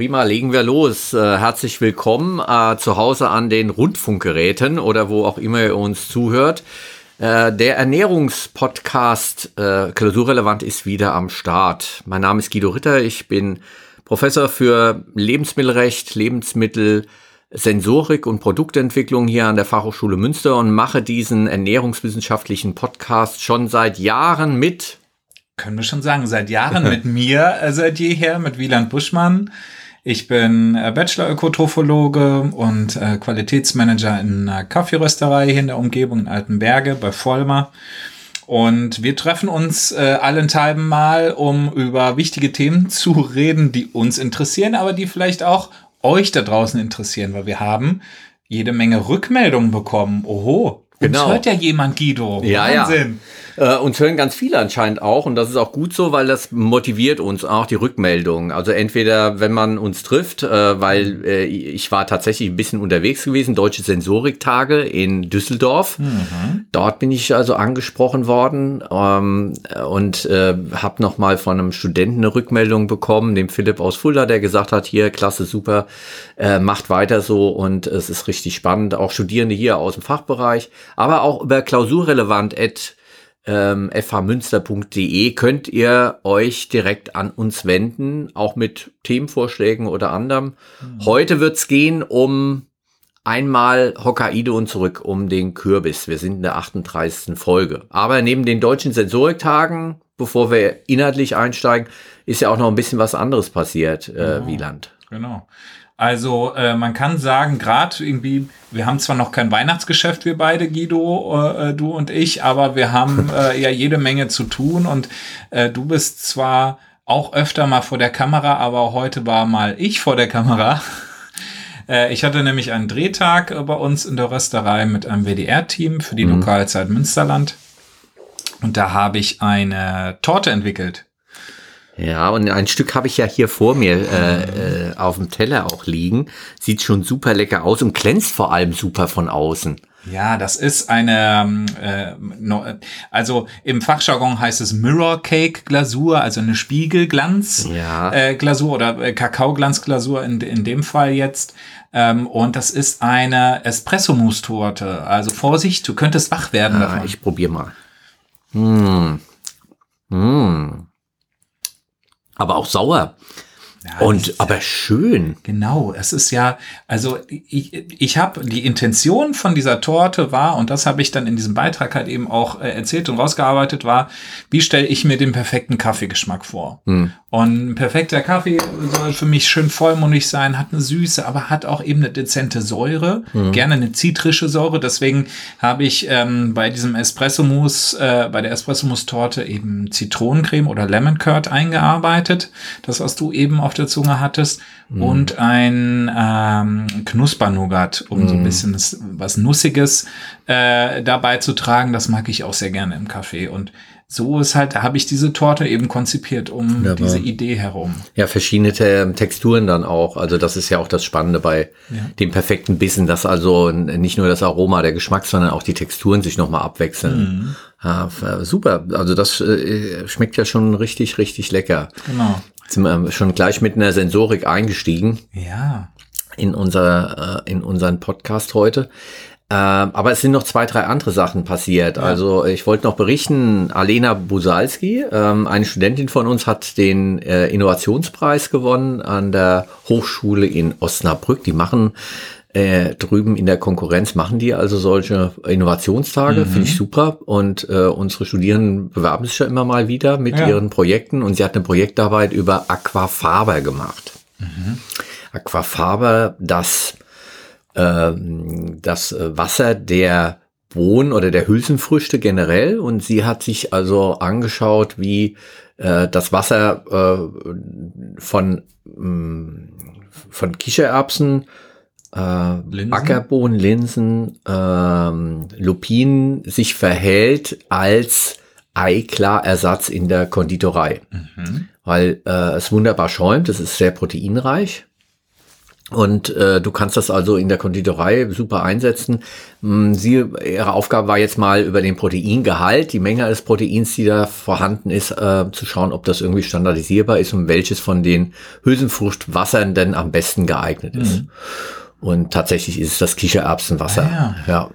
Prima, legen wir los. Äh, herzlich willkommen äh, zu Hause an den Rundfunkgeräten oder wo auch immer ihr uns zuhört. Äh, der Ernährungspodcast äh, Klausurrelevant ist wieder am Start. Mein Name ist Guido Ritter. Ich bin Professor für Lebensmittelrecht, Lebensmittel, Sensorik und Produktentwicklung hier an der Fachhochschule Münster und mache diesen ernährungswissenschaftlichen Podcast schon seit Jahren mit können wir schon sagen, seit Jahren mit mir äh, seit jeher, mit Wieland Buschmann. Ich bin äh, Bachelor-Ökotrophologe und äh, Qualitätsmanager in einer Kaffeerösterei hier in der Umgebung in Altenberge bei Vollmer. Und wir treffen uns äh, allenthalben mal, um über wichtige Themen zu reden, die uns interessieren, aber die vielleicht auch euch da draußen interessieren, weil wir haben jede Menge Rückmeldungen bekommen. Oho, genau. uns hört ja jemand, Guido. Ja, Wahnsinn. Ja. Äh, uns hören ganz viele anscheinend auch und das ist auch gut so, weil das motiviert uns auch die Rückmeldung. Also entweder, wenn man uns trifft, äh, weil äh, ich war tatsächlich ein bisschen unterwegs gewesen, Deutsche Sensoriktage in Düsseldorf. Mhm. Dort bin ich also angesprochen worden ähm, und äh, habe nochmal von einem Studenten eine Rückmeldung bekommen, dem Philipp aus Fulda, der gesagt hat, hier, klasse, super, äh, macht weiter so und es ist richtig spannend. Auch Studierende hier aus dem Fachbereich, aber auch über klausurrelevant@ ähm, fhmünster.de könnt ihr euch direkt an uns wenden, auch mit Themenvorschlägen oder anderem. Mhm. Heute wird's gehen um einmal Hokkaido und zurück um den Kürbis. Wir sind in der 38. Folge. Aber neben den deutschen Sensoriktagen, bevor wir inhaltlich einsteigen, ist ja auch noch ein bisschen was anderes passiert, äh, genau. Wieland. Genau. Also äh, man kann sagen, gerade irgendwie, wir haben zwar noch kein Weihnachtsgeschäft, wir beide, Guido, äh, äh du und ich, aber wir haben äh, ja jede Menge zu tun und äh, du bist zwar auch öfter mal vor der Kamera, aber heute war mal ich vor der Kamera. Äh, ich hatte nämlich einen Drehtag bei uns in der Rösterei mit einem WDR-Team für die mhm. Lokalzeit Münsterland. Und da habe ich eine Torte entwickelt. Ja, und ein Stück habe ich ja hier vor mir äh, äh, auf dem Teller auch liegen. Sieht schon super lecker aus und glänzt vor allem super von außen. Ja, das ist eine, äh, no, also im Fachjargon heißt es Mirror Cake Glasur, also eine Spiegelglanz ja. äh, Glasur oder äh, Kakaoglanzglasur in, in dem Fall jetzt. Ähm, und das ist eine Espresso-Mousse-Torte. Also Vorsicht, du könntest wach werden ah, davon. Ich probiere mal. Mmh. Mmh aber auch sauer. Ja, und aber schön. Genau, es ist ja, also ich, ich habe die Intention von dieser Torte war, und das habe ich dann in diesem Beitrag halt eben auch äh, erzählt und rausgearbeitet, war, wie stelle ich mir den perfekten Kaffeegeschmack vor? Hm. Und ein perfekter Kaffee soll für mich schön vollmundig sein, hat eine Süße, aber hat auch eben eine dezente Säure, hm. gerne eine zitrische Säure. Deswegen habe ich ähm, bei diesem Espresso-Mousse, äh, bei der Espresso-Mousse-Torte eben Zitronencreme oder Lemon Curd eingearbeitet. Das, was du eben auf der Zunge hattest. Mm. Und ein ähm, Knuspernougat, um mm. so ein mhm. bisschen das, was Nussiges äh, dabei zu tragen. Das mag ich auch sehr gerne im Kaffee. Und so ist halt, habe ich diese Torte eben konzipiert um Wunderbar. diese Idee herum. Ja, verschiedene Texturen dann auch. Also das ist ja auch das Spannende bei ja. dem perfekten Bissen, dass also nicht nur das Aroma, der Geschmack, sondern auch die Texturen sich nochmal abwechseln. Mhm. Ja, super. Also das äh, schmeckt ja schon richtig, richtig lecker. Genau. Sind wir schon gleich mit einer Sensorik eingestiegen. Ja. In unser, äh, in unseren Podcast heute. Ähm, aber es sind noch zwei, drei andere Sachen passiert. Ja. Also ich wollte noch berichten, Alena Busalski, ähm, eine Studentin von uns, hat den äh, Innovationspreis gewonnen an der Hochschule in Osnabrück. Die machen äh, drüben in der Konkurrenz, machen die also solche Innovationstage, mhm. finde ich super. Und äh, unsere Studierenden bewerben sich ja immer mal wieder mit ja. ihren Projekten. Und sie hat eine Projektarbeit über Aquafaber gemacht. Mhm. Aquafaber, das ähm, das äh, Wasser der Bohnen oder der Hülsenfrüchte generell und sie hat sich also angeschaut, wie äh, das Wasser äh, von, mh, mm, von Kichererbsen, äh, Linsen? Ackerbohnen, Linsen, äh, Lupinen sich verhält als Eiklar-Ersatz in der Konditorei. Mhm. Weil äh, es wunderbar schäumt, es ist sehr proteinreich Und äh, du kannst das also in der Konditorei super einsetzen. Mm, Sie, ihre Aufgabe war jetzt mal über den Proteingehalt, die Menge des Proteins, die da vorhanden ist, äh, zu schauen, ob das irgendwie standardisierbar ist und welches von den Hülsenfruchtwassern denn am besten geeignet ist. Mhm. Und tatsächlich ist es das Kichererbsenwasser. Ah, ja. ja.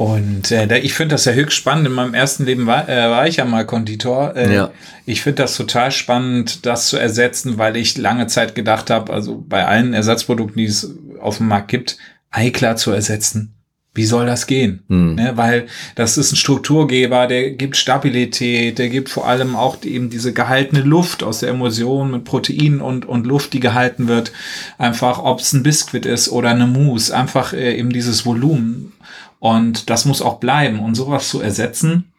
Und äh, ich finde das ja höchst spannend. In meinem ersten Leben war, äh, war ich ja mal Konditor. Äh, ja. Ich finde das total spannend, das zu ersetzen, weil ich lange Zeit gedacht habe, also bei allen Ersatzprodukten, die es auf dem Markt gibt, Eiklar zu ersetzen. Wie soll das gehen? Hm. Ne, weil das ist ein Strukturgeber, der gibt Stabilität, der gibt vor allem auch eben diese gehaltene Luft aus der Emulsion mit Protein und, und Luft, die gehalten wird. Einfach, ob es ein Biskuit ist oder eine Mousse, einfach äh, eben dieses Volumen. Und das muss auch bleiben. Und sowas zu ersetzen,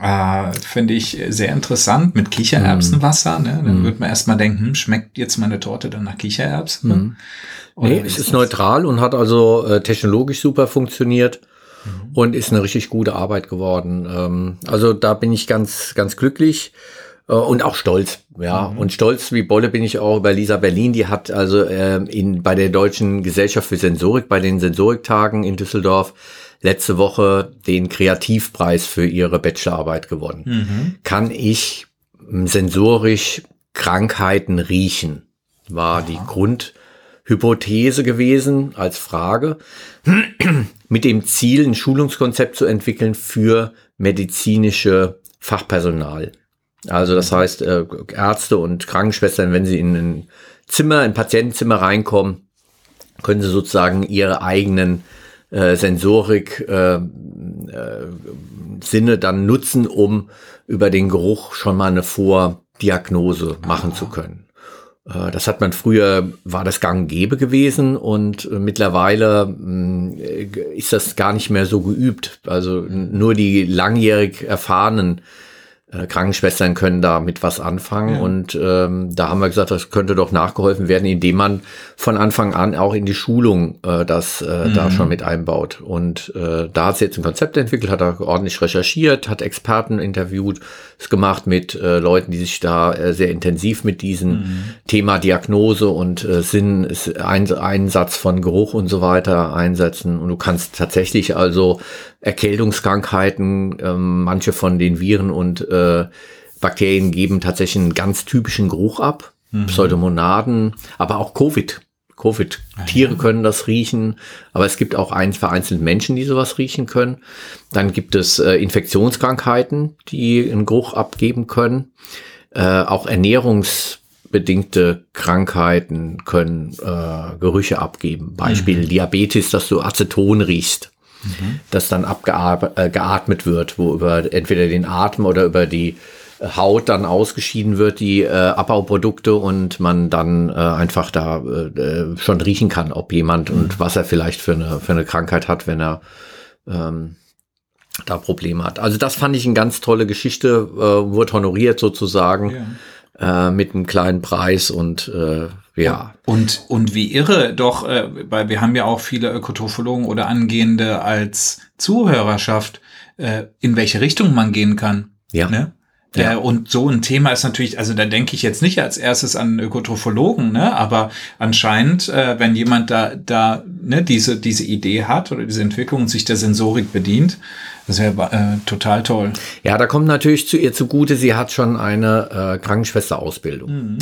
äh, finde ich sehr interessant mit Kichererbsenwasser. Ne? Dann mm. würde man erstmal denken, hm, schmeckt jetzt meine Torte dann nach Kichererbsen? Mm. Nee, es ist, neutral und hat also äh, technologisch super funktioniert mhm. und ist eine richtig gute Arbeit geworden. Ähm, also da bin ich ganz, ganz glücklich. Äh, und auch stolz, ja. Mhm. Und stolz wie Bolle bin ich auch über Lisa Berlin. Die hat also äh, in, bei der Deutschen Gesellschaft für Sensorik, bei den Sensoriktagen in Düsseldorf, letzte Woche den Kreativpreis für ihre Bachelorarbeit gewonnen. Mhm. Kann ich sensorisch Krankheiten riechen? War Aha. die Grundhypothese gewesen als Frage, mit dem Ziel, ein Schulungskonzept zu entwickeln für medizinische Fachpersonal. Also das heißt, äh, Ärzte und Krankenschwestern, wenn sie in ein Zimmer, ein Patientenzimmer reinkommen, können sie sozusagen ihre eigenen äh, Sensorik äh, äh, Sinne dann nutzen, um über den Geruch schon mal eine Vordiagnose machen zu können. Äh, das hat man früher, war das gang und gäbe gewesen und äh, mittlerweile mh, ist das gar nicht mehr so geübt. Also nur die langjährig erfahrenen äh, Krankenschwestern können da mit was anfangen. Ja. Und ähm, da haben wir gesagt, das könnte doch nachgeholfen werden, indem man von Anfang an auch in die Schulung äh, das äh, mhm. da schon mit einbaut. Und äh, da hat sie jetzt ein Konzept entwickelt, hat er ordentlich recherchiert, hat Experten interviewt, es gemacht mit äh, Leuten, die sich da äh, sehr intensiv mit diesem mhm. Thema Diagnose und äh, Sinn, ein, Einsatz von Geruch und so weiter einsetzen. Und du kannst tatsächlich also Erkältungskrankheiten, ähm, manche von den Viren und äh, Bakterien geben tatsächlich einen ganz typischen Geruch ab. Mhm. Pseudomonaden, aber auch Covid. Covid. Ah, Tiere können das riechen, aber es gibt auch ein, vereinzelt Menschen, die sowas riechen können. Dann gibt es äh, Infektionskrankheiten, die einen Geruch abgeben können. Äh, auch ernährungsbedingte Krankheiten können äh, Gerüche abgeben. Beispiel mhm. Diabetes, dass du Aceton riechst mhm. das dann abgeatmet äh, wird, wo über entweder den Atem oder über die äh, Haut dann ausgeschieden wird, die äh, Abbauprodukte und man dann äh, einfach da äh, schon riechen kann, ob jemand mhm. und was er vielleicht für eine, für eine Krankheit hat, wenn er ähm, da Probleme hat. Also das fand ich eine ganz tolle Geschichte, äh, wurde honoriert sozusagen ja. Äh, mit einem kleinen Preis und äh, ja. Und, und wie irre doch, äh, weil wir haben ja auch viele Ökotrophologen oder Angehende als Zuhörerschaft, äh, in welche Richtung man gehen kann. Ja. Ne? Ja. Äh, und so ein Thema ist natürlich, also da denke ich jetzt nicht als erstes an Ökotrophologen, ne? aber anscheinend, äh, wenn jemand da, da ne, diese, diese Idee hat oder diese Entwicklung und sich der Sensorik bedient, das wäre äh, total toll. Ja, da kommt natürlich zu ihr zugute, sie hat schon eine äh, Krankenschwesterausbildung. Mhm.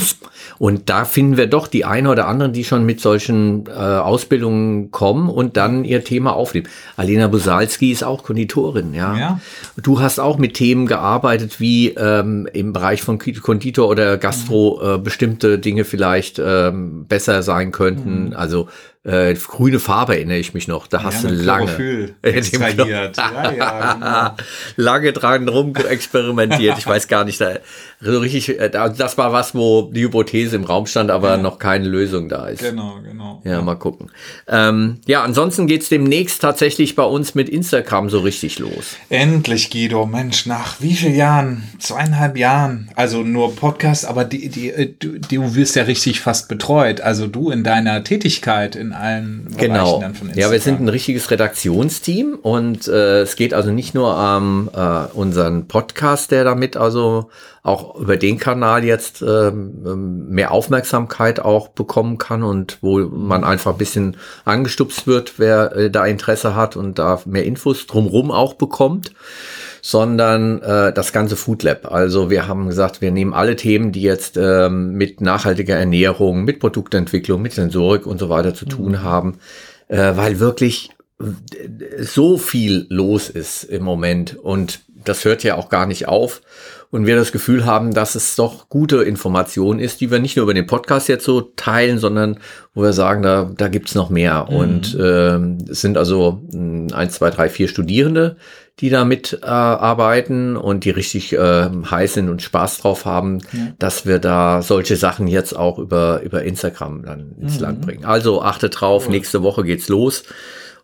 Und da finden wir doch die eine oder anderen, die schon mit solchen äh, Ausbildungen kommen und dann ihr Thema aufnehmen. Alena Busalski ist auch Konditorin, ja. ja. Du hast auch mit Themen gearbeitet, wie ähm, im Bereich von Konditor oder Gastro mhm. äh, bestimmte Dinge vielleicht ähm, besser sein könnten. Mhm. Also äh, grüne Farbe erinnere ich mich noch. Da hast ja, du lange extrahiert. ja, ja, genau. lange dran rum experimentiert. Ich weiß gar nicht, da, richtig, äh, das war was, wo die Hypothese im Raum stand, aber noch keine Lösung da ist. Genau, genau. Ja, mal gucken. Ähm, ja, ansonsten geht's demnächst tatsächlich bei uns mit Instagram so richtig los. Endlich, Guido. Mensch, nach wie vielen Jahren? Zweieinhalb Jahren. Also nur Podcast, aber die, die, äh, du, du wirst ja richtig fast betreut. Also du in deiner Tätigkeit in allen genau. Bereichen dann von Instagram. Ja, wir sind ein richtiges Redaktionsteam und äh, es geht also nicht nur am äh, unseren Podcast, der damit also auch über den Kanal jetzt ähm, mehr Aufmerksamkeit auch bekommen kann und wo man einfach ein bisschen angestupst wird, wer äh, da Interesse hat und da mehr Infos drumrum auch bekommt sondern äh, das ganze Food Lab. Also wir haben gesagt, wir nehmen alle Themen, die jetzt ähm, mit nachhaltiger Ernährung, mit Produktentwicklung, mit Sensorik und so weiter zu tun mhm. haben, äh, weil wirklich so viel los ist im Moment und das hört ja auch gar nicht auf und wir das Gefühl haben, dass es doch gute Information ist, die wir nicht nur über den Podcast jetzt so teilen, sondern wo wir sagen, da, da gibt's noch mehr. Mhm. Und äh, es sind also mh, eins, zwei, drei, vier Studierende, die da mitarbeiten äh, und die richtig äh, heiß sind und Spaß drauf haben, ja. dass wir da solche Sachen jetzt auch über, über Instagram dann ins mhm. Land bringen. Also achtet drauf, nächste Woche geht's los.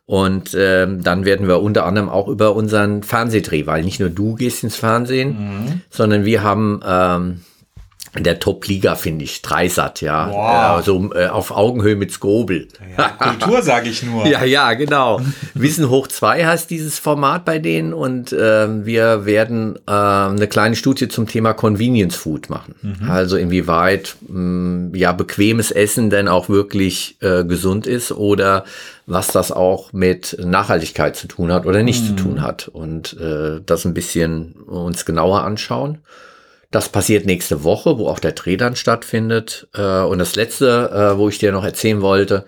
Und ähm, dann werden wir unter anderem auch über unseren Fernsehdreh, weil nicht nur du gehst ins Fernsehen, mhm. sondern wir haben ähm, der Top-Liga, finde ich. Dreisat, ja. Wow. Äh, so äh, auf Augenhöhe mit Skobel. Ja, Kultur, sage ich nur. ja, ja, genau. Wissen hoch 2 heißt dieses Format bei denen und äh, wir werden äh, eine kleine Studie zum Thema Convenience Food machen. Mhm. Also inwieweit mh, mm, ja bequemes Essen denn auch wirklich äh, gesund ist oder was das auch mit Nachhaltigkeit zu tun hat oder nicht mhm. zu tun hat. Und äh, das ein bisschen uns genauer anschauen. Das passiert nächste Woche, wo auch der Dreh dann stattfindet. Äh, und das letzte, äh, wo ich dir noch erzählen wollte,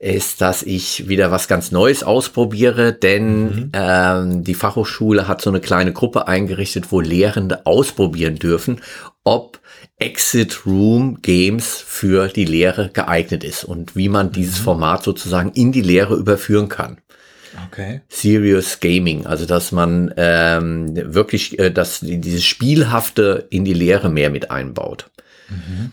ist, dass ich wieder was ganz Neues ausprobiere, denn mhm. ähm, die Fachhochschule hat so eine kleine Gruppe eingerichtet, wo Lehrende ausprobieren dürfen, ob Exit Room Games für die Lehre geeignet ist und wie man dieses mhm. Format sozusagen in die Lehre überführen kann. Okay. Serious Gaming, also dass man ähm, wirklich äh, dass dieses Spielhafte in die Lehre mehr mit einbaut. Mhm.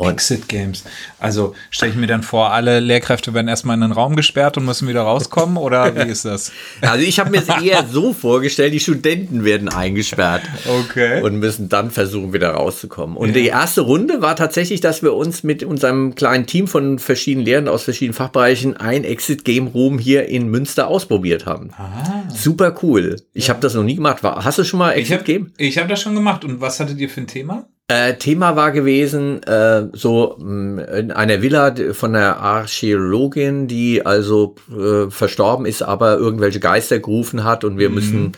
Und Exit Games. Also stelle ich mir dann vor, alle Lehrkräfte werden erstmal in einen Raum gesperrt und müssen wieder rauskommen oder wie ist das? Also ich habe mir es eher so vorgestellt, die Studenten werden eingesperrt okay. und müssen dann versuchen, wieder rauszukommen. Und ja. die erste Runde war tatsächlich, dass wir uns mit unserem kleinen Team von verschiedenen Lehrern aus verschiedenen Fachbereichen ein Exit Game Room hier in Münster ausprobiert haben. Ah. Super cool. Ich ja. habe das noch nie gemacht. Hast du schon mal Exit ich hab, Game? Ich habe das schon gemacht. Und was hattet ihr für ein Thema? Äh, Thema war gewesen, äh, so mh, in einer Villa von einer Archäologin, die also äh, verstorben ist, aber irgendwelche Geister gerufen hat und wir mhm. müssen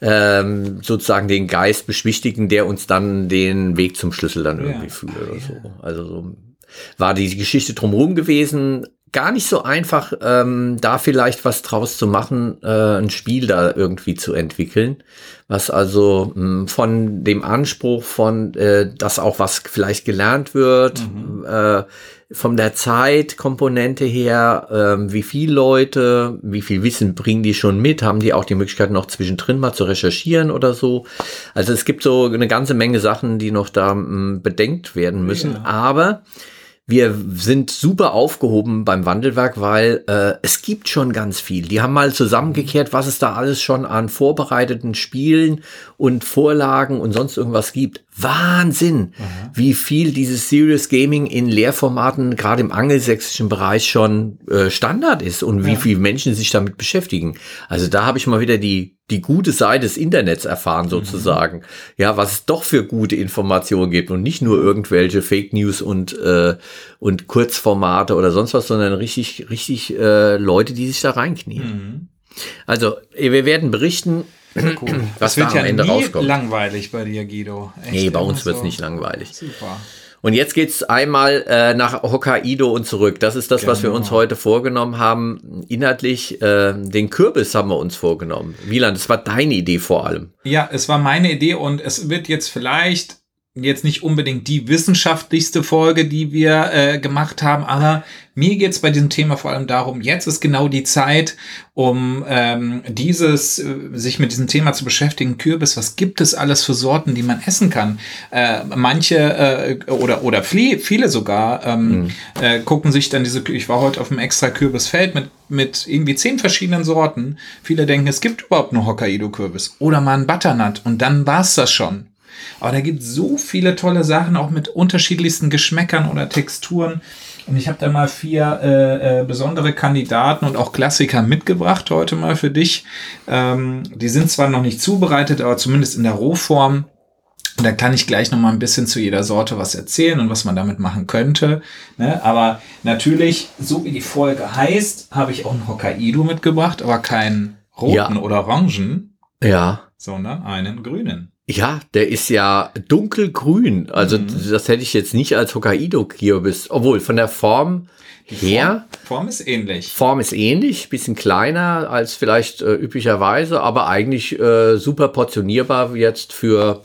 ähm, sozusagen den Geist beschwichtigen, der uns dann den Weg zum Schlüssel dann irgendwie ja. führt oder so. Also so war die Geschichte drumherum gewesen gar nicht so einfach, ähm, da vielleicht was draus zu machen, äh, ein Spiel da irgendwie zu entwickeln, was also mh, hm, von dem Anspruch von, äh, dass auch was vielleicht gelernt wird, mhm. äh, von der Zeitkomponente her, äh, wie viele Leute, wie viel Wissen bringen die schon mit, haben die auch die Möglichkeit noch zwischendrin mal zu recherchieren oder so. Also es gibt so eine ganze Menge Sachen, die noch da mh, hm, bedenkt werden müssen, ja. aber wir sind super aufgehoben beim Wandelwerk, weil äh, es gibt schon ganz viel. Die haben mal zusammengekehrt, was es da alles schon an vorbereiteten Spielen und Vorlagen und sonst irgendwas gibt. Wahnsinn, Aha. wie viel dieses Serious Gaming in Lehrformaten gerade im angelsächsischen Bereich schon äh, Standard ist und wie ja. viele Menschen sich damit beschäftigen. Also da habe ich mal wieder die die gute Seite des Internets erfahren mhm. sozusagen. Mhm. Ja, was es doch für gute Informationen gibt und nicht nur irgendwelche Fake News und äh, und Kurzformate oder sonst was, sondern richtig richtig äh, Leute, die sich da reinknien. Mhm. Also wir werden berichten Cool. Was das wird ja am Ende nie rauskommt. langweilig bei dir, Guido. Echt nee, bei uns wird es nicht langweilig. Super. Und jetzt geht's einmal äh, nach Hokkaido und zurück. Das ist das, genau. was wir uns genau. heute vorgenommen haben. Inhaltlich, äh, den Kürbis haben wir uns vorgenommen. Wieland, das war deine Idee vor allem. Ja, es war meine Idee und es wird jetzt vielleicht jetzt nicht unbedingt die wissenschaftlichste Folge, die wir äh, gemacht haben, aber mir geht's bei diesem Thema vor allem darum, jetzt ist genau die Zeit, um ähm, dieses, äh, sich mit diesem Thema zu beschäftigen. Kürbis, was gibt es alles für Sorten, die man essen kann? Äh, manche äh, oder, oder viele sogar ähm, mhm. äh, gucken sich dann diese, ich war heute auf einem extra Kürbisfeld mit, mit irgendwie zehn verschiedenen Sorten. Viele denken, es gibt überhaupt nur Hokkaido-Kürbis oder mal ein Butternut und dann war's das schon. Aber da gibt so viele tolle Sachen, auch mit unterschiedlichsten Geschmäckern oder Texturen. Und ich habe da mal vier äh, äh, besondere Kandidaten und auch Klassiker mitgebracht heute mal für dich. Ähm, die sind zwar noch nicht zubereitet, aber zumindest in der Rohform. Und da kann ich gleich noch mal ein bisschen zu jeder Sorte was erzählen und was man damit machen könnte. Ne? Aber natürlich, so wie die Folge heißt, habe ich auch einen Hokkaido mitgebracht, aber keinen roten ja. oder orangen. Ja. Sondern einen grünen. Ja, der ist ja dunkelgrün. Also mhm. das hätte ich jetzt nicht als Hokkaido-Kürbis, obwohl von der Form Die her. Form, Form, ist ähnlich. Form ist ähnlich, bisschen kleiner als vielleicht äh, üblicherweise, aber eigentlich äh, super portionierbar jetzt für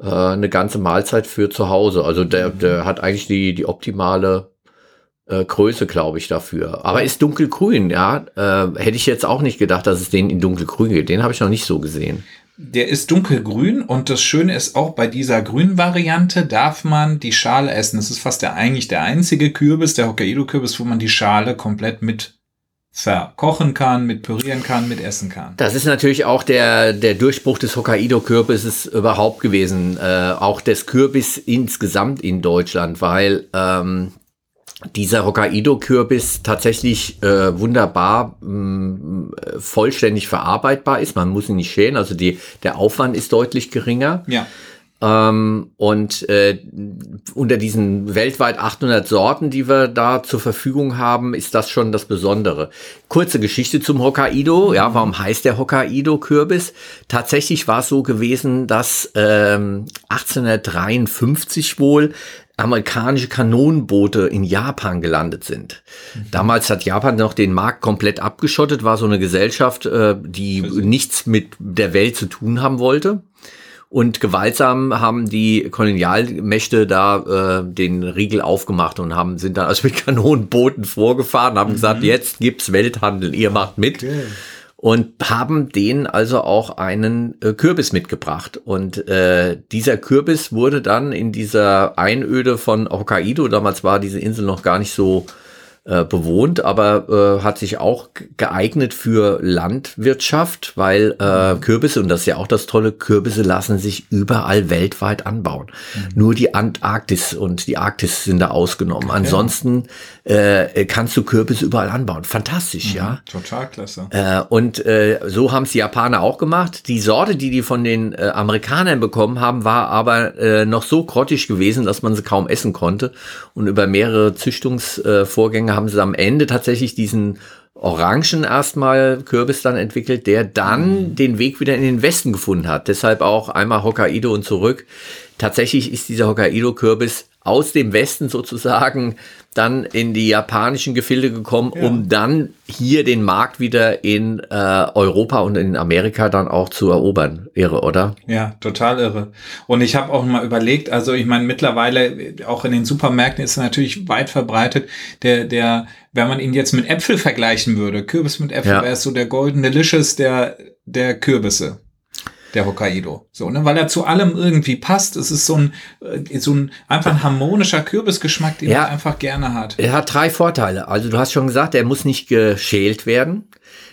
äh, eine ganze Mahlzeit für zu Hause. Also der, mhm. der hat eigentlich die, die optimale äh, Größe, glaube ich, dafür. Aber ist dunkelgrün, ja. Äh, hätte ich jetzt auch nicht gedacht, dass es den in dunkelgrün geht. Den habe ich noch nicht so gesehen. Der ist dunkelgrün und das Schöne ist auch bei dieser grünen Variante darf man die Schale essen. Das ist fast der eigentlich der einzige Kürbis, der Hokkaido-Kürbis, wo man die Schale komplett mit verkochen kann, mit pürieren kann, mit essen kann. Das ist natürlich auch der, der Durchbruch des Hokkaido-Kürbises überhaupt gewesen. Äh, auch des Kürbis insgesamt in Deutschland, weil ähm, dieser Hokkaido-Kürbis tatsächlich äh, wunderbar mh, mm, vollständig verarbeitbar ist. Man muss ihn nicht schälen, also die, der Aufwand ist deutlich geringer. Ja. Ähm, und äh, unter diesen weltweit 800 Sorten, die wir da zur Verfügung haben, ist das schon das Besondere. Kurze Geschichte zum Hokkaido. Ja, warum heißt der Hokkaido-Kürbis? Tatsächlich war es so gewesen, dass ähm, 1853 wohl amerikanische Kanonenboote in Japan gelandet sind. Mhm. Damals hat Japan noch den Markt komplett abgeschottet, war so eine Gesellschaft, äh, die nichts mit der Welt zu tun haben wollte. Und gewaltsam haben die Kolonialmächte da äh, den Riegel aufgemacht und haben sind dann also mit Kanonenbooten vorgefahren, haben mhm. gesagt, jetzt gibt's Welthandel, ihr macht mit. Okay und haben denen also auch einen äh, Kürbis mitgebracht. Und äh, dieser Kürbis wurde dann in dieser Einöde von Hokkaido, damals war diese Insel noch gar nicht so äh, bewohnt, aber äh, hat sich auch geeignet für Landwirtschaft, weil äh, Kürbisse, und das ist ja auch das Tolle, Kürbisse lassen sich überall weltweit anbauen. Mhm. Nur die Antarktis und die Arktis sind da ausgenommen. Ansonsten äh, kannst du Kürbisse überall anbauen. Fantastisch, mhm. ja. Total klasse. Äh, und äh, so haben es die Japaner auch gemacht. Die Sorte, die die von den äh, Amerikanern bekommen haben, war aber äh, noch so grottig gewesen, dass man sie kaum essen konnte. Und über mehrere Züchtungsvorgänge haben sie am Ende tatsächlich diesen Orangen erstmal Kürbis dann entwickelt, der dann mhm. den Weg wieder in den Westen gefunden hat. Deshalb auch einmal Hokkaido und zurück. Tatsächlich ist dieser Hokkaido-Kürbis aus dem Westen sozusagen dann in die japanischen Gefilde gekommen, ja. um dann hier den Markt wieder in äh, Europa und in Amerika dann auch zu erobern. Irre, oder? Ja, total irre. Und ich habe auch mal überlegt, also ich meine, mittlerweile auch in den Supermärkten ist natürlich weit verbreitet, der, der, wenn man ihn jetzt mit Äpfel vergleichen würde, Kürbis mit Äpfel, ja. wäre es so der Golden Delicious der, der Kürbisse der Hokkaido. So, ne, weil er zu allem irgendwie passt. Es ist so ein, äh, so ein einfach ein harmonischer Kürbisgeschmack, den ja, man einfach gerne hat. Er hat drei Vorteile. Also du hast schon gesagt, er muss nicht geschält werden.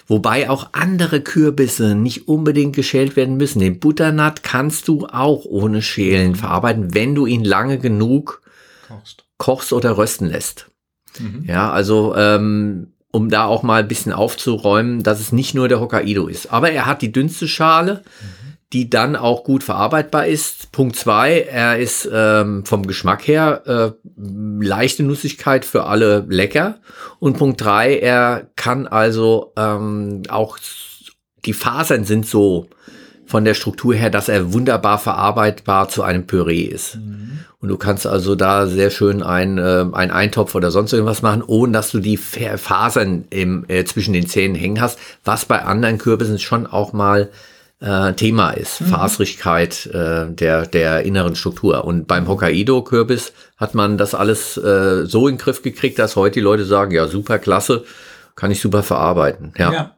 Wobei auch andere Kürbisse nicht unbedingt geschält werden müssen. Den Butternut kannst du auch ohne Schälen verarbeiten, wenn du ihn lange genug kochst, kochst oder rösten lässt. Mhm. Ja, also ähm, um da auch mal ein bisschen aufzuräumen, dass es nicht nur der Hokkaido ist. Aber er hat die dünnste Schale. Mhm die dann auch gut verarbeitbar ist. Punkt zwei, er ist ähm, vom Geschmack her äh, leichte Nussigkeit für alle lecker. Und Punkt drei, er kann also ähm, auch, die Fasern sind so von der Struktur her, dass er wunderbar verarbeitbar zu einem Püree ist. Mhm. Und du kannst also da sehr schön ein, äh, ein Eintopf oder sonst irgendwas machen, ohne dass du die Fasern im, äh, zwischen den Zähnen hängen hast, was bei anderen Kürbissen schon auch mal äh, Thema ist, mhm. Faserigkeit äh, der, der inneren Struktur. Und beim Hokkaido-Kürbis hat man das alles äh, so in den Griff gekriegt, dass heute die Leute sagen, ja, super, klasse, kann ich super verarbeiten. Ja. ja.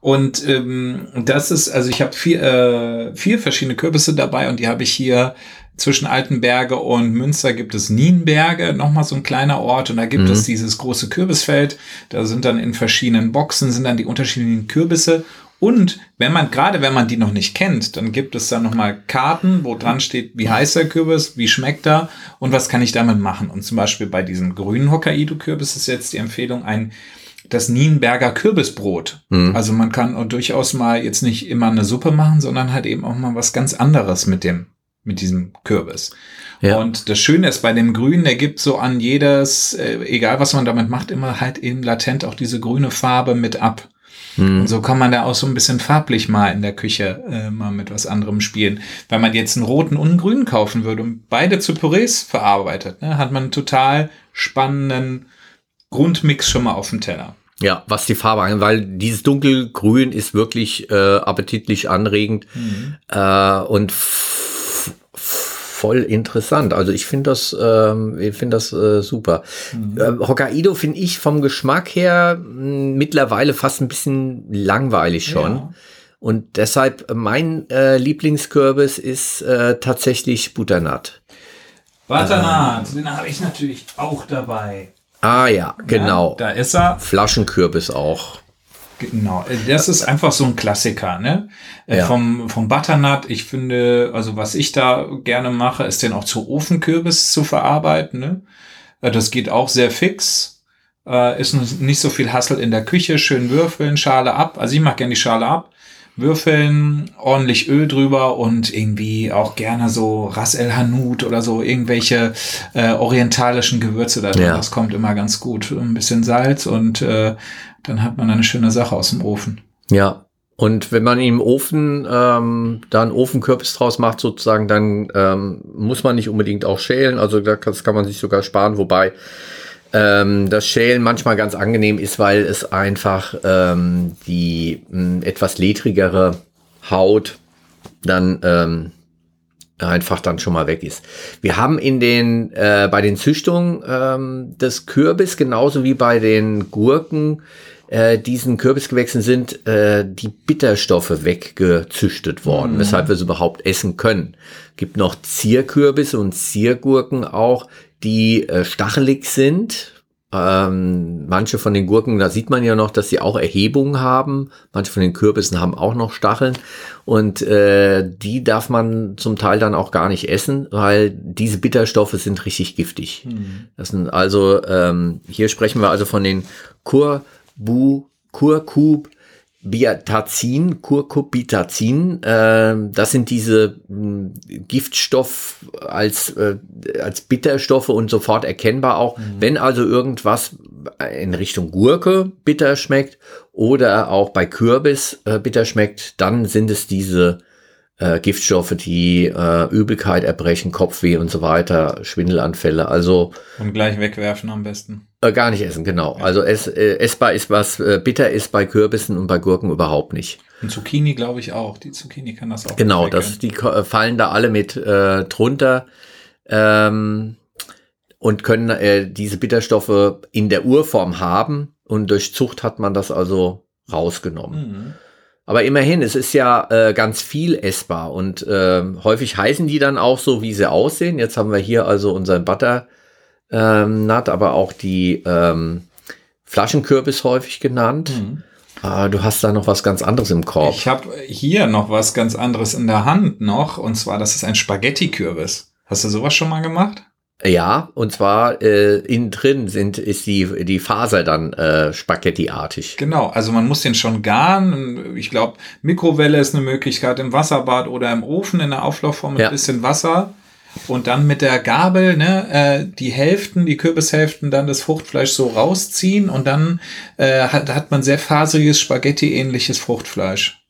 Und ähm, das ist, also ich habe vier, äh, vier verschiedene Kürbisse dabei und die habe ich hier zwischen Altenberge und Münster gibt es Nienberge, nochmal so ein kleiner Ort und da gibt mhm. es dieses große Kürbisfeld. Da sind dann in verschiedenen Boxen sind dann die unterschiedlichen Kürbisse Und wenn man, gerade wenn man die noch nicht kennt, dann gibt es dann nochmal Karten, wo dran steht, wie heißt der Kürbis, wie schmeckt er und was kann ich damit machen. Und zum Beispiel bei diesem grünen Hokkaido-Kürbis ist jetzt die Empfehlung ein das Nienberger Kürbisbrot. Mhm. Also man kann durchaus mal jetzt nicht immer eine Suppe machen, sondern halt eben auch mal was ganz anderes mit dem, mit diesem Kürbis. Ja. Und das Schöne ist bei dem Grün, der gibt so an jedes, äh, egal was man damit macht, immer halt eben latent auch diese grüne Farbe mit ab. Mhm. Und so kann man da auch so ein bisschen farblich mal in der Küche äh, mal mit was anderem spielen. Wenn man jetzt einen roten und einen grünen kaufen würde und beide zu Pürees verarbeitet, ne, hat man einen total spannenden Grundmix schon mal auf dem Teller. Ja, was die Farbe angeht, weil dieses dunkelgrün ist wirklich äh, appetitlich anregend mhm. äh, und voll interessant. Also ich finde das, ähm, ich finde das äh, super. Mhm. Äh, Hokkaido finde ich vom Geschmack her mh, hm, mittlerweile fast ein bisschen langweilig schon. Ja. Und deshalb äh, mein äh, Lieblingskürbis ist äh, tatsächlich Butternut. Butternut, ähm, den habe ich natürlich auch dabei. Ah ja, genau. Ja, da ist er. Flaschenkürbis auch. Genau, das ist einfach so ein Klassiker, ne? Äh, ja. Vom, vom Butternut, ich finde, also was ich da gerne mache, ist den auch zu Ofenkürbis zu verarbeiten, ne? Äh, das geht auch sehr fix. Äh, ist nicht so viel Hassel in der Küche, schön würfeln, Schale ab. Also ich mache gerne die Schale ab würfeln, ordentlich Öl drüber und irgendwie auch gerne so Ras El Hanout oder so irgendwelche äh, orientalischen Gewürze da drin. Ja. Das kommt immer ganz gut. Ein bisschen Salz und äh, dann hat man eine schöne Sache aus dem Ofen. Ja. Und wenn man im Ofen ähm, da einen Ofenkürbis draus macht, sozusagen, dann ähm, muss man nicht unbedingt auch schälen. Also das kann man sich sogar sparen, wobei ähm, das Schälen manchmal ganz angenehm ist, weil es einfach ähm, die mh, etwas ledrigere Haut dann ähm, einfach dann schon mal weg ist. Wir haben in den äh, bei den Züchtungen ähm, des Kürbis genauso wie bei den Gurken äh, diesen Kürbisgewächsen sind äh, die Bitterstoffe weggezüchtet worden, mhm. weshalb wir es überhaupt essen können. Gibt noch Zierkürbisse und Ziergurken auch, die äh, stachelig sind. Ähm, manche von den Gurken, da sieht man ja noch, dass sie auch Erhebungen haben. Manche von den Kürbissen haben auch noch Stacheln. Und äh, die darf man zum Teil dann auch gar nicht essen, weil diese Bitterstoffe sind richtig giftig. Mhm. Das sind also, ähm, hier sprechen wir also von den Kurbu, Kurkub, Biatazin, Curcubitazin, äh, das sind diese mh, hm, Giftstoff als, äh, als Bitterstoffe und sofort erkennbar auch. Mhm. Wenn also irgendwas in Richtung Gurke bitter schmeckt oder auch bei Kürbis äh, bitter schmeckt, dann sind es diese äh, Giftstoffe, die äh, Übelkeit erbrechen, Kopfweh und so weiter, Schwindelanfälle. Also und gleich wegwerfen am besten. Äh, gar nicht essen, genau. Ja. Also es, äh, essbar ist was, äh, bitter ist bei Kürbissen und bei Gurken überhaupt nicht. Und Zucchini glaube ich auch. Die Zucchini kann das auch. Genau, das, die äh, fallen da alle mit äh, drunter. Ähm, und können äh, diese Bitterstoffe in der Urform haben und durch Zucht hat man das also rausgenommen. Mhm. Aber immerhin, es ist ja äh, ganz viel essbar und äh, häufig heißen die dann auch so, wie sie aussehen. Jetzt haben wir hier also unseren Butter ähm, aber auch die ähm, Flaschenkürbis häufig genannt. Mhm. Äh, du hast da noch was ganz anderes im Korb. Ich habe hier noch was ganz anderes in der Hand noch und zwar, das ist ein Spaghetti-Kürbis. Hast du sowas schon mal gemacht? Ja, und zwar äh, innen drin sind, ist die, die Faser dann äh, Spaghetti-artig. Genau, also man muss den schon garen. Ich glaube, Mikrowelle ist eine Möglichkeit im Wasserbad oder im Ofen in der Auflaufform mit ja. bisschen Wasser. Und dann mit der Gabel ne, äh, die Hälften, die Kürbishälften, dann das Fruchtfleisch so rausziehen und dann äh, hat, hat man sehr faseriges Spaghetti-ähnliches Fruchtfleisch.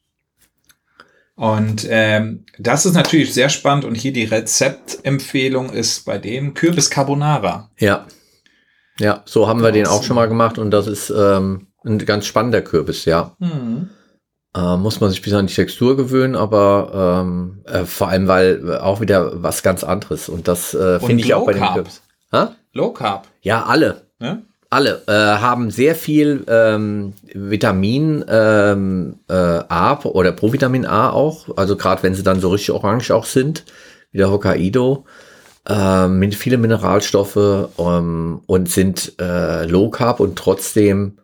Und ähm, das ist natürlich sehr spannend und hier die Rezeptempfehlung ist bei dem Kürbis Carbonara. Ja. Ja, so haben wir den auch schon mal gemacht und das ist ähm, ein ganz spannender Kürbis, ja. Mhm. Äh, muss man sich bisschen an die Textur gewöhnen, aber ähm, äh, vor allem, weil auch wieder was ganz anderes und das äh, finde ich auch bei dem Kürbis. Ha? Low Carb. Ja, alle. Ja? Alle äh, haben sehr viel ähm, Vitamin ähm, äh, A oder Provitamin A auch, also gerade wenn sie dann so richtig orange auch sind, wie der Hokkaido, äh, mit viele Mineralstoffe ähm, und sind äh, Low Carb und trotzdem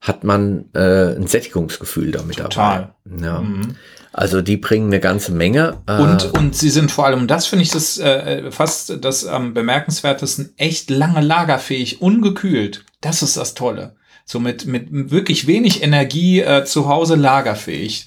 hat man äh, ein Sättigungsgefühl damit Total. dabei. Ja. Mhm. Also die bringen eine ganze Menge. Äh und, und sie sind vor allem, das finde ich das äh, fast das ähm, bemerkenswertesten, echt lange lagerfähig, ungekühlt. Das ist das Tolle. So mit, mit wirklich wenig Energie äh, zu Hause lagerfähig.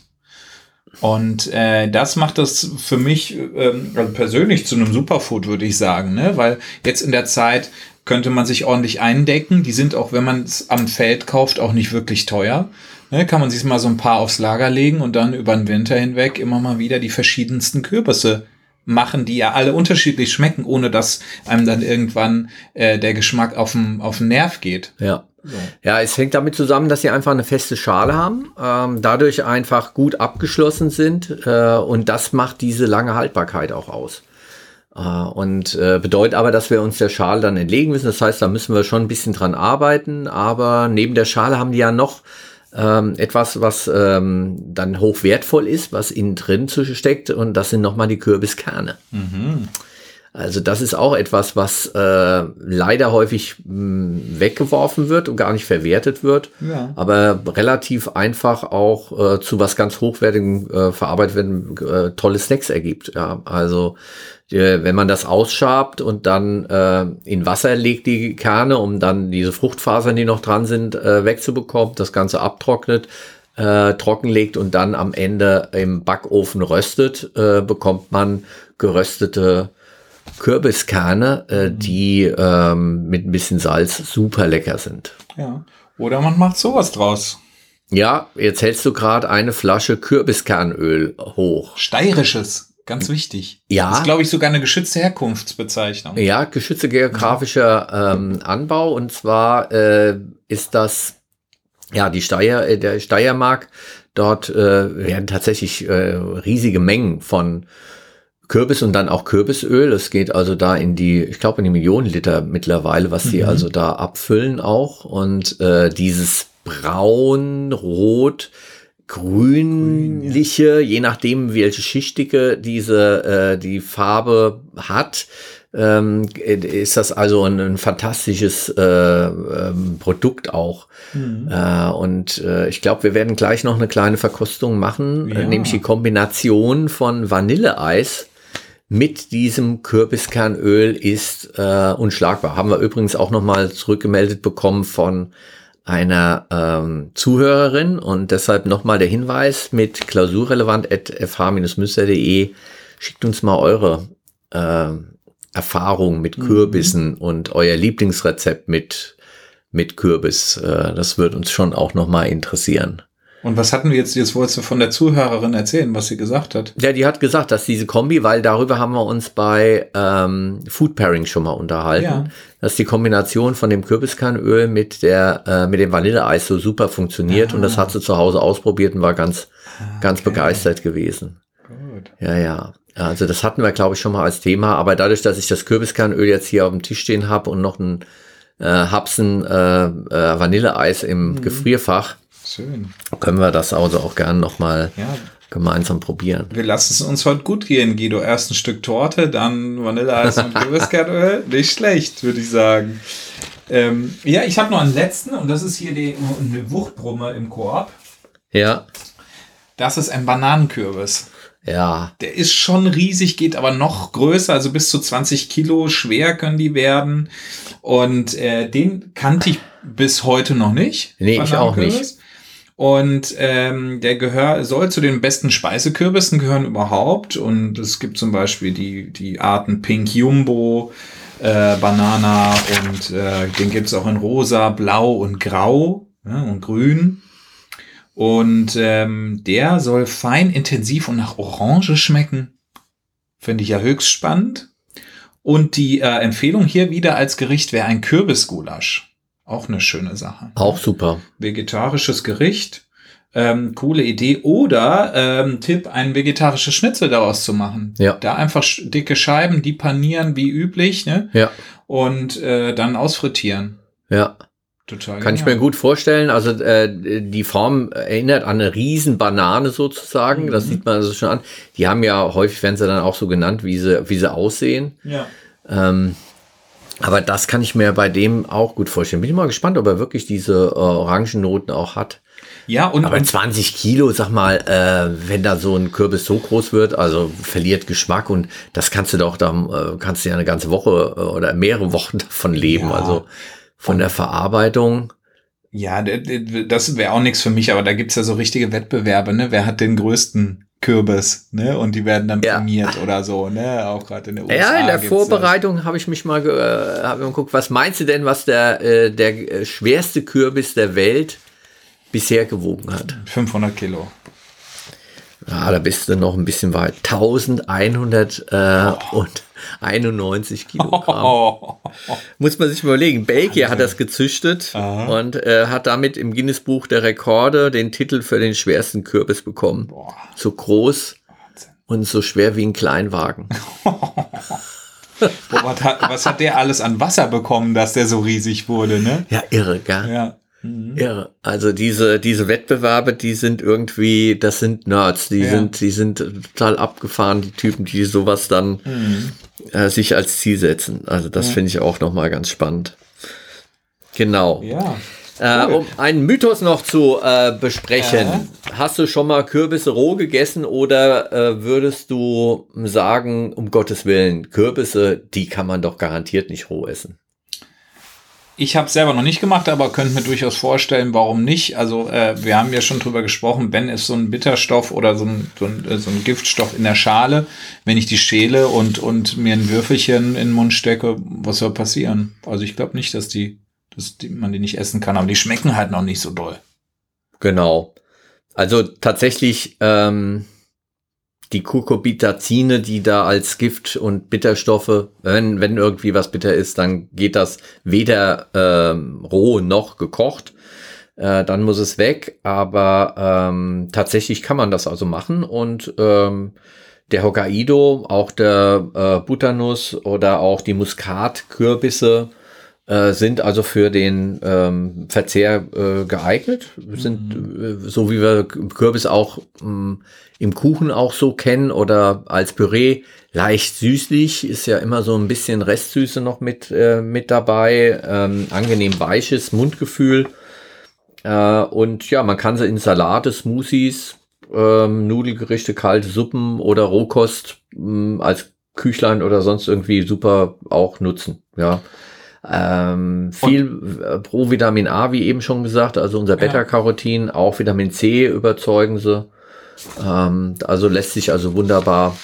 Und äh, das macht das für mich ähm, also persönlich zu einem Superfood, würde ich sagen, ne? Weil jetzt in der Zeit könnte man sich ordentlich eindecken. Die sind auch, wenn man es am Feld kauft, auch nicht wirklich teuer. Ne? Kann man sich mal so ein paar aufs Lager legen und dann über den Winter hinweg immer mal wieder die verschiedensten Kürbisse machen, die ja alle unterschiedlich schmecken, ohne dass einem dann irgendwann äh, der Geschmack auf den, auf den Nerv geht. Ja. So. Ja, es hängt damit zusammen, dass sie einfach eine feste Schale haben, ähm, dadurch einfach gut abgeschlossen sind äh, und das macht diese lange Haltbarkeit auch aus. Äh, und äh, bedeutet aber, dass wir uns der Schale dann entlegen müssen. Das heißt, da müssen wir schon ein bisschen dran arbeiten, aber neben der Schale haben die ja noch ähm, etwas, was ähm, dann hochwertvoll ist, was innen drin steckt und das sind nochmal die Kürbiskerne. Mhm. Also das ist auch etwas, was äh, leider häufig mh, hm, weggeworfen wird und gar nicht verwertet wird, ja. aber relativ einfach auch äh, zu was ganz hochwertigem äh, verarbeitet werden, äh, tolle Snacks ergibt. Ja, also äh, wenn man das ausschabt und dann äh, in Wasser legt die Kerne, um dann diese Fruchtfasern, die noch dran sind, äh, wegzubekommen, das Ganze abtrocknet, äh, trockenlegt und dann am Ende im Backofen röstet, äh, bekommt man geröstete Kürbiskerne, äh, mhm. die ähm, mit ein bisschen Salz super lecker sind. Ja. Oder man macht sowas draus. Ja, jetzt hältst du gerade eine Flasche Kürbiskernöl hoch. Steirisches, ganz wichtig. Ja. Das ist, glaube ich, sogar eine geschützte Herkunftsbezeichnung. Ja, geschützte geografischer ähm, Anbau. Und zwar äh, ist das, ja, die Steier, äh, der Steiermark. Dort äh, werden tatsächlich äh, riesige Mengen von Kürbis und dann auch Kürbisöl. Es geht also da in die, ich glaube, in die Millionen Liter mittlerweile, was sie mhm. also da abfüllen auch. Und äh, dieses Braun, Rot, grünliche, Grün, ja. je nachdem, welche Schichtige diese äh, die Farbe hat, ähm, ist das also ein, ein fantastisches äh, ähm, Produkt auch. Mhm. Äh, und äh, ich glaube, wir werden gleich noch eine kleine Verkostung machen, ja. nämlich die Kombination von Vanilleeis mit diesem Kürbiskernöl ist äh, unschlagbar. Haben wir übrigens auch nochmal zurückgemeldet bekommen von einer ähm, Zuhörerin und deshalb nochmal der Hinweis mit klausurrelevant.fh-münster.de schickt uns mal eure äh, Erfahrung mit mhm. Kürbissen mhm. und euer Lieblingsrezept mit, mit Kürbis. Äh, das wird uns schon auch nochmal interessieren. Und was hatten wir jetzt, jetzt wolltest du von der Zuhörerin erzählen, was sie gesagt hat? Ja, die hat gesagt, dass diese Kombi, weil darüber haben wir uns bei ähm, Food Pairing schon mal unterhalten, ja. dass die Kombination von dem Kürbiskernöl mit der äh, mit dem Vanilleeis so super funktioniert Aha. und das hat sie zu Hause ausprobiert und war ganz ah, okay. ganz begeistert gewesen. Gut. Ja, ja. Also das hatten wir, glaube ich, schon mal als Thema, aber dadurch, dass ich das Kürbiskernöl jetzt hier auf dem Tisch stehen habe und noch ein äh, Hapsen äh, äh, Vanilleeis im mhm. Gefrierfach, Schön. Können wir das also auch gern nochmal ja. gemeinsam probieren. Wir lassen es uns heute gut gehen, Guido. Erst ein Stück Torte, dann Vanilleeis und Kürbiskernöl. Nicht schlecht, würde ich sagen. Ähm, ja, ich habe noch einen letzten und das ist hier die, eine Wuchtbrumme im Koop. Ja. Das ist ein Bananenkürbis. Ja. Der ist schon riesig, geht aber noch größer, also bis zu 20 Kilo schwer können die werden. Und äh, den kannte ich bis heute noch nicht. Nee, ich auch nicht. Und ähm, der gehört, soll zu den besten Speisekürbissen gehören überhaupt. Und es gibt zum Beispiel die, die Arten Pink Jumbo, äh, Banana und äh, den gibt's auch in rosa, blau und grau ja, und grün. Und ähm, der soll fein, intensiv und nach Orange schmecken. Finde ich ja höchst spannend. Und die äh, Empfehlung hier wieder als Gericht wäre ein Kürbisgulasch. Auch eine schöne Sache. Auch super. Vegetarisches Gericht. Ähm, coole Idee. Oder ähm, Tipp, ein vegetarisches Schnitzel daraus zu machen. Ja. Da einfach dicke Scheiben, die panieren wie üblich, ne? Ja. Und äh, dann ausfrittieren. Ja. Total. Kann genial. ich mir gut vorstellen. Also äh, die Form erinnert an eine riesen Banane sozusagen. Mhm. Das sieht man also schon an. Die haben ja häufig, werden sie dann auch so genannt, wie sie, wie sie aussehen. Ja. Ähm, Aber das kann ich mir bei dem auch gut vorstellen. Bin ich mal gespannt, ob er wirklich diese äh, Orangennoten auch hat. Ja, und, Aber und 20 Kilo, sag mal, äh, wenn da so ein Kürbis so groß wird, also verliert Geschmack und das kannst du doch, da äh, kannst du ja eine ganze Woche äh, oder mehrere Wochen davon leben. Ja. Also von der Verarbeitung. ja, das wäre auch nichts für mich, aber da gibt's ja so richtige Wettbewerbe, ne? Wer hat den größten Kürbis, ne? Und die werden dann Ja. prämiert oder so, ne? Auch gerade in der USA. Ja, in der. Vorbereitung habe ich mich mal, äh, hab mir geguckt, was meinst du denn, was der, äh, der äh, schwerste Kürbis der Welt bisher gewogen hat? 500 Kilo. Ja, da bist du noch ein bisschen weit. 1191 Kilogramm. Oh. Muss man sich überlegen. Belgier hat das gezüchtet Aha. und äh, hat damit im Guinness-Buch der Rekorde den Titel für den schwersten Kürbis bekommen. Boah. So groß und so schwer wie ein Kleinwagen. Boah, was, hat, was hat der alles an Wasser bekommen, dass der so riesig wurde, ne? Ja, irre, gell? Ja. Mhm. Irre. Also diese, diese Wettbewerbe, die sind irgendwie, das sind Nerds, die Ja. sind, die sind total abgefahren, die Typen, die sowas dann Mhm. Äh, sich als Ziel setzen. Also das finde ich auch nochmal ganz spannend. Genau. Ja. Äh, um einen Mythos noch zu äh, besprechen. Hast du schon mal Kürbisse roh gegessen oder äh, würdest du sagen, um Gottes Willen, Kürbisse, die kann man doch garantiert nicht roh essen? Ich habe selber noch nicht gemacht, aber könnte mir durchaus vorstellen, warum nicht. Also äh, wir haben ja schon drüber gesprochen, wenn es so ein Bitterstoff oder so ein, so, ein, äh, so ein Giftstoff in der Schale, wenn ich die schäle und, und mir ein Würfelchen in den Mund stecke, was soll passieren? Also ich glaube nicht, dass die, dass die, man die nicht essen kann, aber die schmecken halt noch nicht so doll. Genau. Also tatsächlich ähm, die Cucurbitazine, die da als Gift und Bitterstoffe, wenn, wenn irgendwie was bitter ist, dann geht das weder ähm, roh noch gekocht. Äh, dann muss es weg. Aber ähm, tatsächlich kann man das also machen und ähm, der Hokkaido, auch der äh, Butternuss oder auch die Muskatkürbisse äh, sind also für den ähm, Verzehr äh, geeignet. Sind äh, so wie wir Kürbis auch ähm, im Kuchen auch so kennen oder als Püree leicht süßlich, ist ja immer so ein bisschen Restsüße noch mit, äh, mit dabei, ähm, angenehm weiches Mundgefühl. Äh, und ja, man kann sie in Salate, Smoothies, ähm, Nudelgerichte, kalte Suppen oder Rohkost mh, als Küchlein oder sonst irgendwie super auch nutzen. Ja. Ähm, viel äh, Pro-Vitamin A, wie eben schon gesagt, also unser Ja. Beta-Carotin, auch Vitamin C überzeugen sie. Ähm, also lässt sich also wunderbar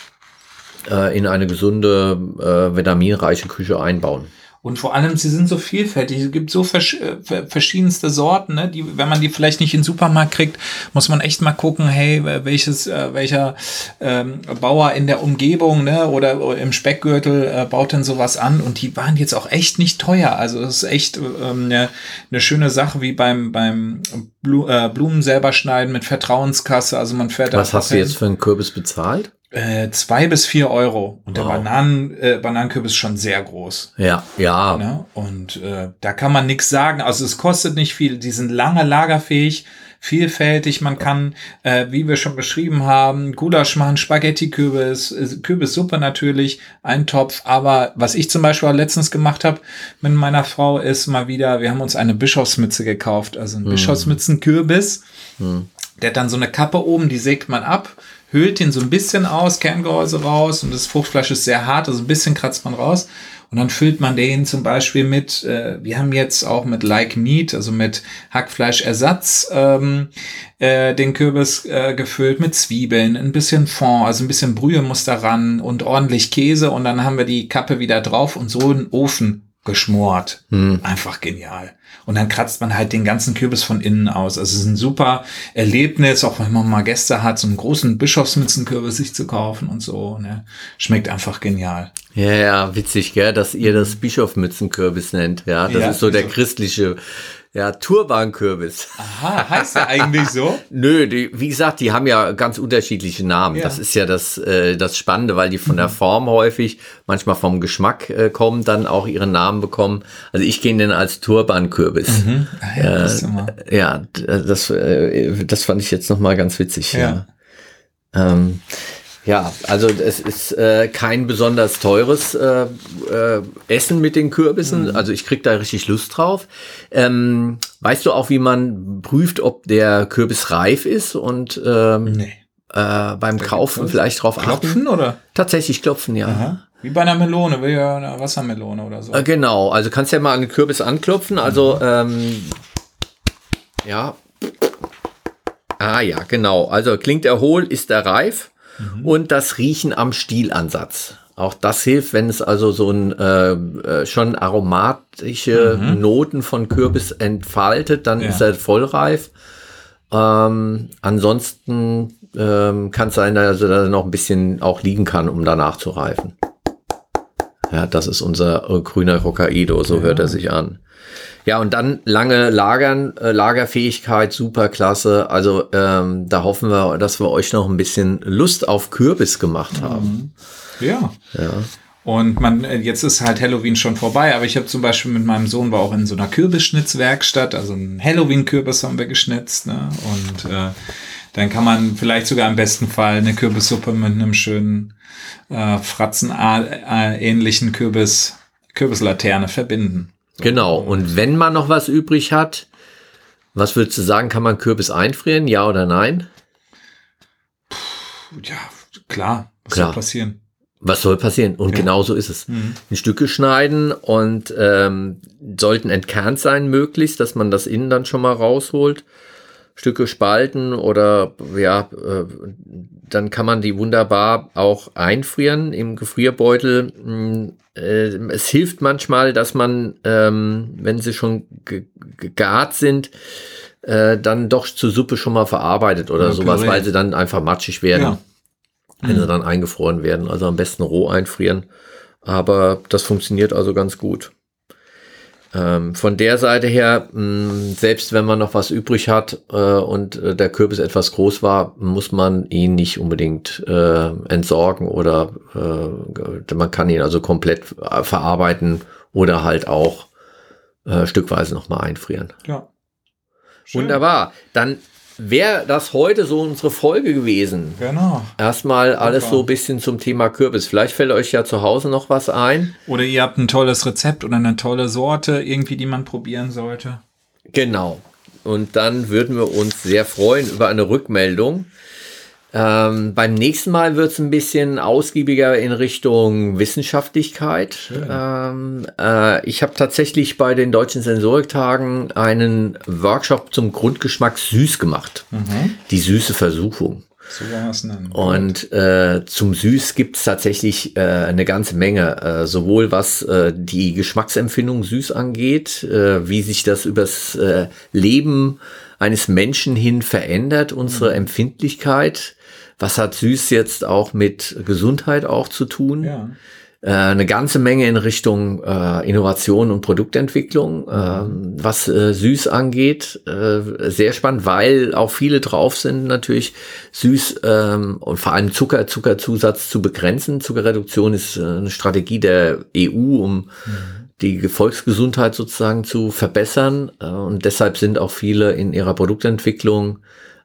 äh, in eine gesunde, äh, vitaminreiche Küche einbauen. Und vor allem, sie sind so vielfältig. Es gibt so versch äh, ver- verschiedenste Sorten, ne? die, wenn man die vielleicht nicht in den Supermarkt kriegt, muss man echt mal gucken, hey, welches, äh, welcher ähm, Bauer in der Umgebung ne? oder im Speckgürtel äh, baut denn sowas an. Und die waren jetzt auch echt nicht teuer. Also es ist echt ähm, eine, eine schöne Sache, wie beim, beim Blu äh, Blumen selber schneiden mit Vertrauenskasse. Also man fährt Was hast du jetzt für einen Kürbis bezahlt? Äh, zwei bis vier Euro. Und der Wow. Bananen, äh, Bananenkürbis ist schon sehr groß. Ja, ja. Ne? Und äh, da kann man nichts sagen. Also es kostet nicht viel. Die sind lange lagerfähig, vielfältig. Man kann, äh, wie wir schon beschrieben haben, Gulasch machen, Spaghetti-Kürbis, äh, Kürbissuppe natürlich, ein Topf. Aber was ich zum Beispiel letztens gemacht habe mit meiner Frau ist mal wieder, wir haben uns eine Bischofsmütze gekauft. Also ein Bischofsmützen-Kürbis. Der hat dann so eine Kappe oben, die sägt man ab, höhlt den so ein bisschen aus, Kerngehäuse raus und das Fruchtfleisch ist sehr hart, also ein bisschen kratzt man raus. Und dann füllt man den zum Beispiel mit, äh, wir haben jetzt auch mit Like Meat, also mit Hackfleischersatz, ähm, äh, den Kürbis äh, gefüllt mit Zwiebeln, ein bisschen Fond, also ein bisschen Brühe muss da ran und ordentlich Käse und dann haben wir die Kappe wieder drauf und so in den Ofen geschmort. Einfach genial. Und dann kratzt man halt den ganzen Kürbis von innen aus. Also es ist ein super Erlebnis, auch wenn man mal Gäste hat, so einen großen Bischofsmützenkürbis sich zu kaufen und so. Ne? Schmeckt einfach genial. Ja, ja, witzig, gell, dass ihr das Bischofmützenkürbis nennt. Ja, das Ja, ist so der christliche, ja, Turbankürbis. Aha, heißt der eigentlich so? Nö, die, wie gesagt, die haben ja ganz unterschiedliche Namen. Ja. Das ist ja das, äh, das Spannende, weil die von der Form häufig, manchmal vom Geschmack äh, kommen, dann auch ihren Namen bekommen. Also ich kenne den als Turbankürbis. Ah, ja, das ist immer. Ja, d- das, äh, das fand ich jetzt nochmal ganz witzig. Ja. Ja. Ähm, Ja, also es ist äh, kein besonders teures äh, äh, Essen mit den Kürbissen. Mhm. Also ich krieg da richtig Lust drauf. Ähm, weißt du auch, wie man prüft, ob der Kürbis reif ist und ähm, nee. äh, beim da Kaufen vielleicht drauf klopfen achten? Klopfen oder? Tatsächlich klopfen, ja. Aha. Wie bei einer Melone, wie einer Wassermelone oder so. Äh, genau, also kannst ja mal an den Kürbis anklopfen. Also mhm. ähm, ja. Ah ja, genau. Also klingt er hohl, ist er reif mhm. und das Riechen am Stielansatz. Auch das hilft, wenn es also so ein äh, äh, schon aromatische mhm. Noten von Kürbis entfaltet, dann ja. ist er vollreif. Ähm, ansonsten ähm, kann es sein, dass er noch ein bisschen auch liegen kann, um danach zu reifen. Ja, das ist unser äh, grüner Hokkaido, so ja. hört er sich an. Ja, und dann lange Lagern, äh, Lagerfähigkeit, super klasse. Also ähm, da hoffen wir, dass wir euch noch ein bisschen Lust auf Kürbis gemacht haben. Mhm. Ja. Ja. Und man, äh, jetzt ist halt Halloween schon vorbei, aber ich habe zum Beispiel mit meinem Sohn war auch in so einer Kürbisschnitzwerkstatt, also ein Halloween-Kürbis haben wir geschnitzt, ne? Und äh, dann kann man vielleicht sogar im besten Fall eine Kürbissuppe mit einem schönen äh, Fratzen ähnlichen Kürbis, Kürbislaterne verbinden. Genau. Und wenn man noch was übrig hat, was würdest du sagen, kann man Kürbis einfrieren? Ja oder nein? Ja, klar. Was klar. soll passieren? Was soll passieren? Und ja. genau so ist es. Mhm. In Stücke schneiden und ähm, sollten entkernt sein möglichst, dass man das innen dann schon mal rausholt. Stücke spalten oder ja, äh, dann kann man die wunderbar auch einfrieren im Gefrierbeutel. Hm, äh, es hilft manchmal, dass man, ähm, wenn sie schon gegart sind, äh, dann doch zur Suppe schon mal verarbeitet oder ja, sowas, weil sie dann einfach matschig werden, ja. wenn mhm. sie dann eingefroren werden. Also am besten roh einfrieren. Aber das funktioniert also ganz gut. Ähm, von der Seite her, mh, selbst wenn man noch was übrig hat äh, und äh, der Kürbis etwas groß war, muss man ihn nicht unbedingt äh, entsorgen oder äh, man kann ihn also komplett äh, verarbeiten oder halt auch äh, stückweise nochmal einfrieren. Ja. Schön. Wunderbar. Dann wäre das heute so unsere Folge gewesen. Genau. Erstmal alles so ein bisschen zum Thema Kürbis. Vielleicht fällt euch ja zu Hause noch was ein. Oder ihr habt ein tolles Rezept oder eine tolle Sorte irgendwie, die man probieren sollte. Genau. Und dann würden wir uns sehr freuen über eine Rückmeldung. Ähm, beim nächsten Mal wird es ein bisschen ausgiebiger in Richtung Wissenschaftlichkeit. Ähm, äh, ich habe tatsächlich bei den deutschen Sensoriktagen einen Workshop zum Grundgeschmack süß gemacht. Mhm. Die süße Versuchung. So Und äh, zum Süß gibt es tatsächlich äh, eine ganze Menge, äh, sowohl was äh, die Geschmacksempfindung süß angeht, äh, wie sich das übers äh, Leben eines Menschen hin verändert, unsere mhm. Empfindlichkeit was hat Süß jetzt auch mit Gesundheit auch zu tun? Ja. Äh, eine ganze Menge in Richtung äh, Innovation und Produktentwicklung, äh, was äh, Süß angeht. Äh, sehr spannend, weil auch viele drauf sind, natürlich Süß ähm, und vor allem Zucker, Zuckerzusatz zu begrenzen. Zuckerreduktion ist äh, eine Strategie der EU, um mhm die Volksgesundheit sozusagen zu verbessern. Äh, und deshalb sind auch viele in ihrer Produktentwicklung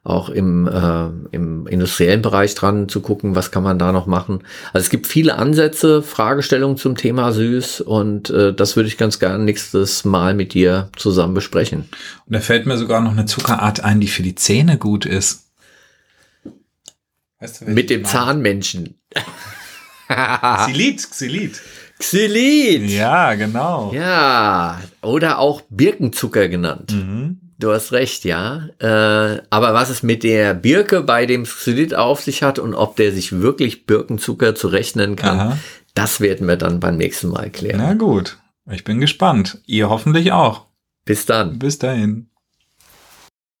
auch im, äh, im industriellen Bereich dran zu gucken, was kann man da noch machen. Also es gibt viele Ansätze, Fragestellungen zum Thema Süß und äh, das würde ich ganz gerne nächstes Mal mit dir zusammen besprechen. Und da fällt mir sogar noch eine Zuckerart ein, die für die Zähne gut ist. Weißt du, mit dem Zahnmenschen. Xylit, Xylit. Xylit. Ja, genau. Ja, oder auch Birkenzucker genannt. Mhm. Du hast recht, ja. Äh, aber was es mit der Birke bei dem Xylit auf sich hat und ob der sich wirklich Birkenzucker zurechnen kann, Aha. das werden wir dann beim nächsten Mal klären. Na gut, ich bin gespannt. Ihr hoffentlich auch. Bis dann. Bis dahin.